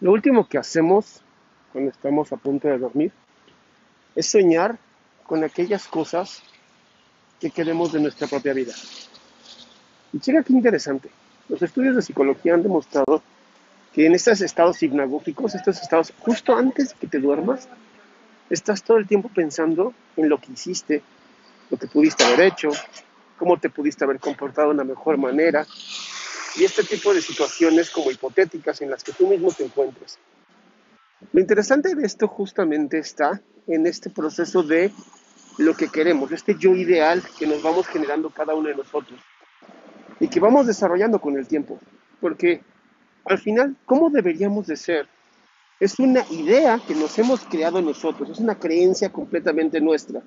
Lo último que hacemos cuando estamos a punto de dormir es soñar con aquellas cosas que queremos de nuestra propia vida. Y llega qué interesante. Los estudios de psicología han demostrado que en estos estados hipnagógicos, estos estados justo antes de que te duermas, estás todo el tiempo pensando en lo que hiciste, lo que pudiste haber hecho, cómo te pudiste haber comportado de una mejor manera, y este tipo de situaciones como hipotéticas en las que tú mismo te encuentras. Lo interesante de esto justamente está en este proceso de lo que queremos, este yo ideal que nos vamos generando cada uno de nosotros y que vamos desarrollando con el tiempo. Porque al final, ¿cómo deberíamos de ser? Es una idea que nos hemos creado nosotros, es una creencia completamente nuestra,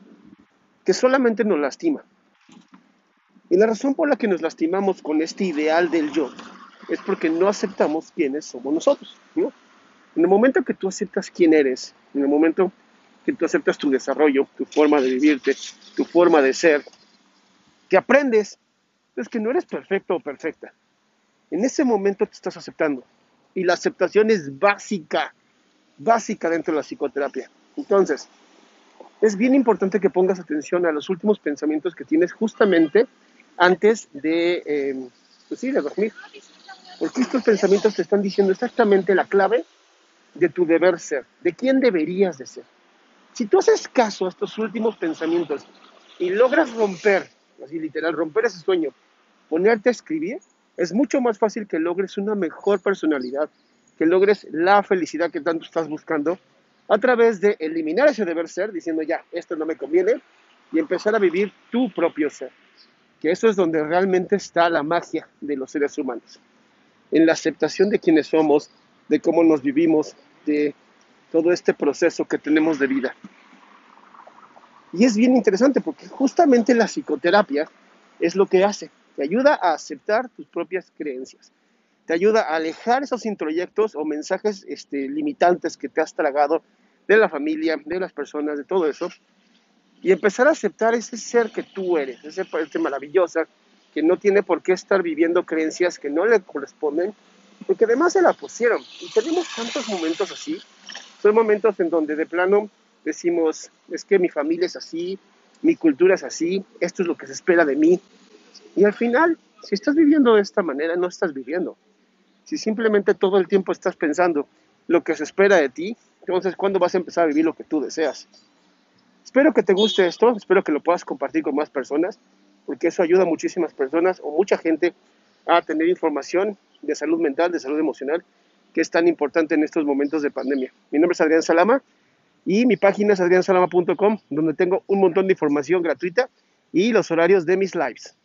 que solamente nos lastima. Y la razón por la que nos lastimamos con este ideal del yo es porque no aceptamos quiénes somos nosotros. ¿no? En el momento que tú aceptas quién eres, en el momento que tú aceptas tu desarrollo, tu forma de vivirte, tu forma de ser, que aprendes, es que no eres perfecto o perfecta. En ese momento te estás aceptando. Y la aceptación es básica, básica dentro de la psicoterapia. Entonces, es bien importante que pongas atención a los últimos pensamientos que tienes justamente antes de, eh, pues de dormir. Porque estos pensamientos te están diciendo exactamente la clave de tu deber ser, de quién deberías de ser. Si tú haces caso a estos últimos pensamientos y logras romper, así literal, romper ese sueño, ponerte a escribir, es mucho más fácil que logres una mejor personalidad, que logres la felicidad que tanto estás buscando a través de eliminar ese deber ser, diciendo ya, esto no me conviene, y empezar a vivir tu propio ser que eso es donde realmente está la magia de los seres humanos, en la aceptación de quienes somos, de cómo nos vivimos, de todo este proceso que tenemos de vida. Y es bien interesante porque justamente la psicoterapia es lo que hace, te ayuda a aceptar tus propias creencias, te ayuda a alejar esos introyectos o mensajes este, limitantes que te has tragado de la familia, de las personas, de todo eso, y empezar a aceptar ese ser que tú eres, ese parte maravillosa que no tiene por qué estar viviendo creencias que no le corresponden, porque además se la pusieron. Y tenemos tantos momentos así, son momentos en donde de plano decimos, es que mi familia es así, mi cultura es así, esto es lo que se espera de mí. Y al final, si estás viviendo de esta manera, no estás viviendo. Si simplemente todo el tiempo estás pensando lo que se espera de ti, entonces ¿cuándo vas a empezar a vivir lo que tú deseas? Espero que te guste esto, espero que lo puedas compartir con más personas, porque eso ayuda a muchísimas personas o mucha gente a tener información de salud mental, de salud emocional, que es tan importante en estos momentos de pandemia. Mi nombre es Adrián Salama y mi página es adriansalama.com, donde tengo un montón de información gratuita y los horarios de mis lives.